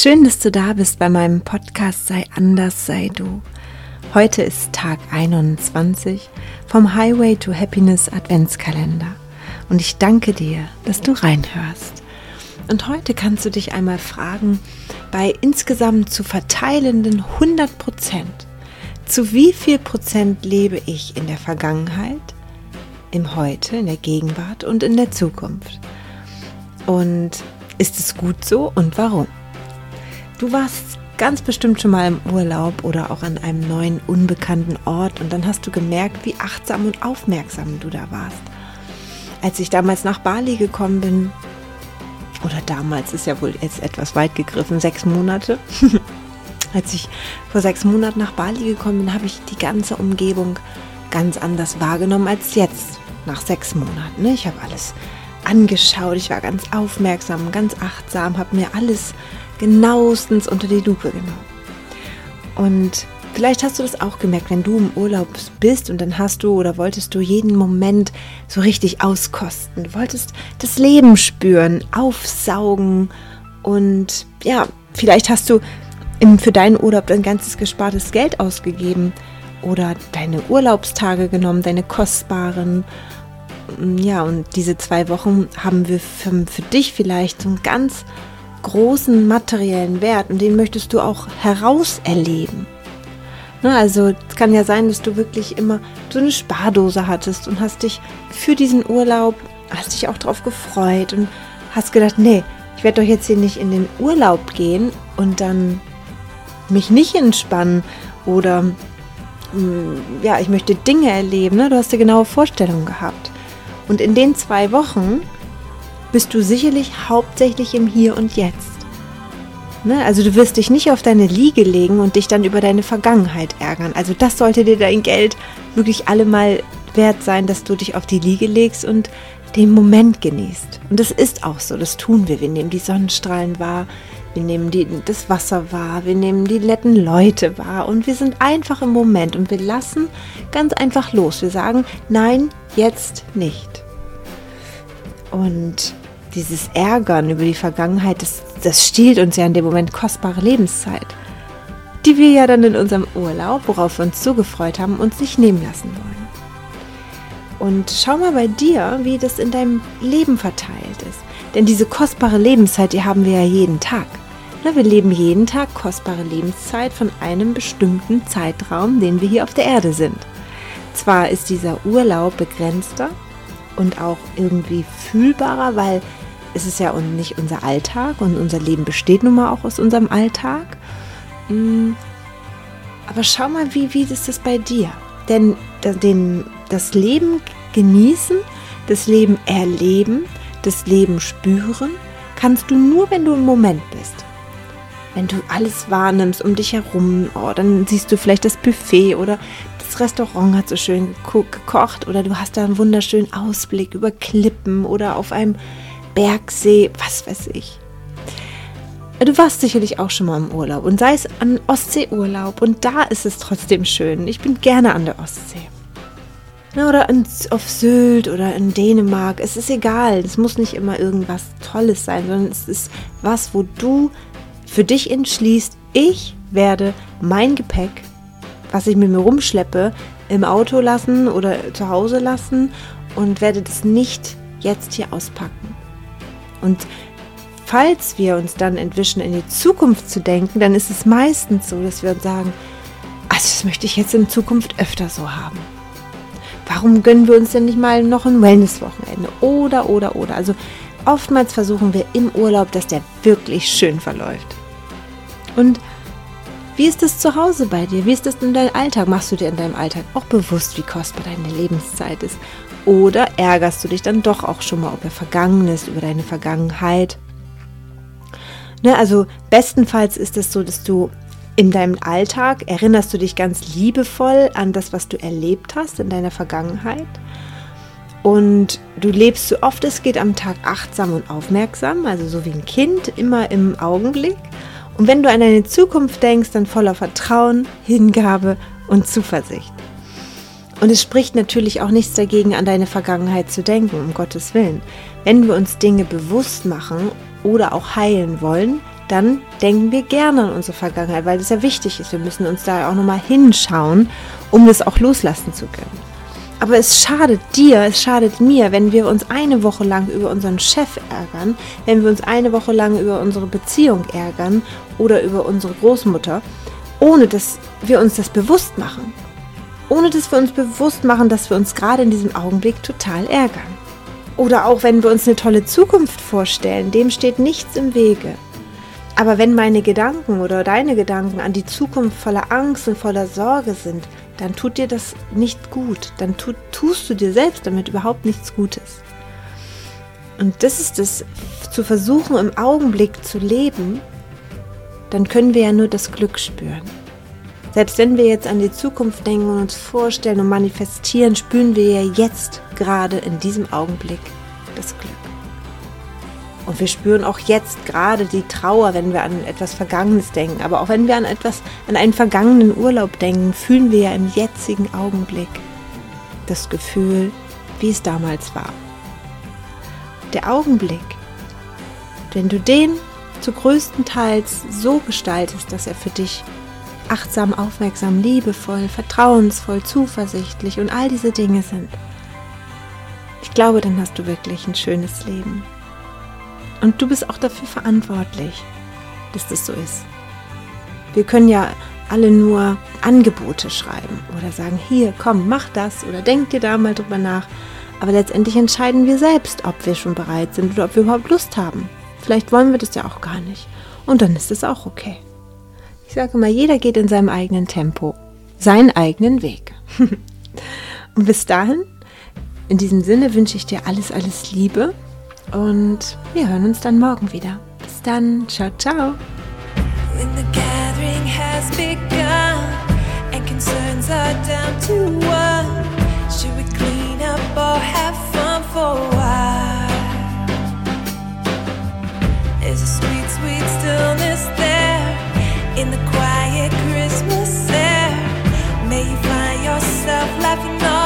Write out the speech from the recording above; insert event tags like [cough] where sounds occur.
Schön, dass du da bist bei meinem Podcast Sei anders, sei du. Heute ist Tag 21 vom Highway to Happiness Adventskalender und ich danke dir, dass du reinhörst. Und heute kannst du dich einmal fragen, bei insgesamt zu verteilenden 100 Prozent, zu wie viel Prozent lebe ich in der Vergangenheit, im Heute, in der Gegenwart und in der Zukunft? Und ist es gut so und warum? Du warst ganz bestimmt schon mal im Urlaub oder auch an einem neuen, unbekannten Ort und dann hast du gemerkt, wie achtsam und aufmerksam du da warst. Als ich damals nach Bali gekommen bin, oder damals ist ja wohl jetzt etwas weit gegriffen, sechs Monate. [laughs] Als ich vor sechs Monaten nach Bali gekommen bin, habe ich die ganze Umgebung ganz anders wahrgenommen als jetzt, nach sechs Monaten. Ne? Ich habe alles angeschaut, ich war ganz aufmerksam, ganz achtsam, habe mir alles genauestens unter die Lupe genommen. Und vielleicht hast du das auch gemerkt, wenn du im Urlaub bist und dann hast du oder wolltest du jeden Moment so richtig auskosten. Du wolltest das Leben spüren, aufsaugen und ja, vielleicht hast du für deinen Urlaub dein ganzes gespartes Geld ausgegeben oder deine Urlaubstage genommen, deine kostbaren. Ja, und diese zwei Wochen haben wir für, für dich vielleicht so ein ganz großen materiellen Wert und den möchtest du auch herauserleben. Ne, also es kann ja sein, dass du wirklich immer so eine Spardose hattest und hast dich für diesen Urlaub, hast dich auch darauf gefreut und hast gedacht, nee, ich werde doch jetzt hier nicht in den Urlaub gehen und dann mich nicht entspannen oder mm, ja, ich möchte Dinge erleben. Ne? Du hast eine genaue Vorstellung gehabt. Und in den zwei Wochen bist du sicherlich hauptsächlich im Hier und Jetzt. Ne? Also du wirst dich nicht auf deine Liege legen und dich dann über deine Vergangenheit ärgern. Also das sollte dir dein Geld wirklich allemal wert sein, dass du dich auf die Liege legst und den Moment genießt. Und das ist auch so, das tun wir. Wir nehmen die Sonnenstrahlen wahr, wir nehmen die, das Wasser wahr, wir nehmen die netten Leute wahr und wir sind einfach im Moment und wir lassen ganz einfach los. Wir sagen, nein, jetzt nicht. Und dieses Ärgern über die Vergangenheit, das, das stiehlt uns ja in dem Moment kostbare Lebenszeit, die wir ja dann in unserem Urlaub, worauf wir uns so gefreut haben, uns nicht nehmen lassen wollen. Und schau mal bei dir, wie das in deinem Leben verteilt ist. Denn diese kostbare Lebenszeit, die haben wir ja jeden Tag. wir leben jeden Tag kostbare Lebenszeit von einem bestimmten Zeitraum, den wir hier auf der Erde sind. Zwar ist dieser Urlaub begrenzter, und auch irgendwie fühlbarer, weil es ist ja nicht unser Alltag und unser Leben besteht nun mal auch aus unserem Alltag. Mm, aber schau mal, wie, wie ist das bei dir? Denn den, das Leben genießen, das Leben erleben, das Leben spüren, kannst du nur, wenn du im Moment bist. Wenn du alles wahrnimmst um dich herum, oh, dann siehst du vielleicht das Buffet oder Restaurant hat so schön gekocht oder du hast da einen wunderschönen Ausblick über Klippen oder auf einem Bergsee, was weiß ich. Du warst sicherlich auch schon mal im Urlaub und sei es an Ostseeurlaub und da ist es trotzdem schön. Ich bin gerne an der Ostsee. Oder auf Sylt oder in Dänemark. Es ist egal. Es muss nicht immer irgendwas Tolles sein, sondern es ist was, wo du für dich entschließt, ich werde mein Gepäck was ich mit mir rumschleppe, im Auto lassen oder zu Hause lassen und werde das nicht jetzt hier auspacken. Und falls wir uns dann entwischen, in die Zukunft zu denken, dann ist es meistens so, dass wir uns sagen, also das möchte ich jetzt in Zukunft öfter so haben. Warum gönnen wir uns denn nicht mal noch ein Wellness-Wochenende? Oder, oder, oder. Also oftmals versuchen wir im Urlaub, dass der wirklich schön verläuft. Und wie ist es zu Hause bei dir? Wie ist es in deinem Alltag? Machst du dir in deinem Alltag auch bewusst, wie kostbar deine Lebenszeit ist? Oder ärgerst du dich dann doch auch schon mal über Vergangenes, über deine Vergangenheit? Ne, also bestenfalls ist es so, dass du in deinem Alltag erinnerst du dich ganz liebevoll an das, was du erlebt hast in deiner Vergangenheit. Und du lebst so oft es geht am Tag achtsam und aufmerksam, also so wie ein Kind, immer im Augenblick. Und wenn du an deine Zukunft denkst, dann voller Vertrauen, Hingabe und Zuversicht. Und es spricht natürlich auch nichts dagegen, an deine Vergangenheit zu denken, um Gottes Willen. Wenn wir uns Dinge bewusst machen oder auch heilen wollen, dann denken wir gerne an unsere Vergangenheit, weil das ja wichtig ist. Wir müssen uns da auch nochmal hinschauen, um das auch loslassen zu können. Aber es schadet dir, es schadet mir, wenn wir uns eine Woche lang über unseren Chef ärgern, wenn wir uns eine Woche lang über unsere Beziehung ärgern oder über unsere Großmutter, ohne dass wir uns das bewusst machen. Ohne dass wir uns bewusst machen, dass wir uns gerade in diesem Augenblick total ärgern. Oder auch wenn wir uns eine tolle Zukunft vorstellen, dem steht nichts im Wege. Aber wenn meine Gedanken oder deine Gedanken an die Zukunft voller Angst und voller Sorge sind, dann tut dir das nicht gut. Dann tu, tust du dir selbst damit überhaupt nichts Gutes. Und das ist es, zu versuchen, im Augenblick zu leben, dann können wir ja nur das Glück spüren. Selbst wenn wir jetzt an die Zukunft denken und uns vorstellen und manifestieren, spüren wir ja jetzt gerade in diesem Augenblick das Glück. Und wir spüren auch jetzt gerade die Trauer, wenn wir an etwas Vergangenes denken. Aber auch wenn wir an etwas, an einen vergangenen Urlaub denken, fühlen wir ja im jetzigen Augenblick das Gefühl, wie es damals war. Der Augenblick, wenn du den zu größten Teils so gestaltest, dass er für dich achtsam, aufmerksam, liebevoll, vertrauensvoll, zuversichtlich und all diese Dinge sind. Ich glaube, dann hast du wirklich ein schönes Leben. Und du bist auch dafür verantwortlich, dass das so ist. Wir können ja alle nur Angebote schreiben oder sagen, hier, komm, mach das oder denk dir da mal drüber nach. Aber letztendlich entscheiden wir selbst, ob wir schon bereit sind oder ob wir überhaupt Lust haben. Vielleicht wollen wir das ja auch gar nicht. Und dann ist es auch okay. Ich sage mal, jeder geht in seinem eigenen Tempo, seinen eigenen Weg. [laughs] Und bis dahin, in diesem Sinne wünsche ich dir alles, alles Liebe und wir hören uns dann morgen wieder. Bis dann, ciao, ciao. When the gathering has begun and concerns are down to one, should we clean up or have fun for a while? There's a sweet, sweet stillness there in the quiet Christmas air. May you find yourself laughing. All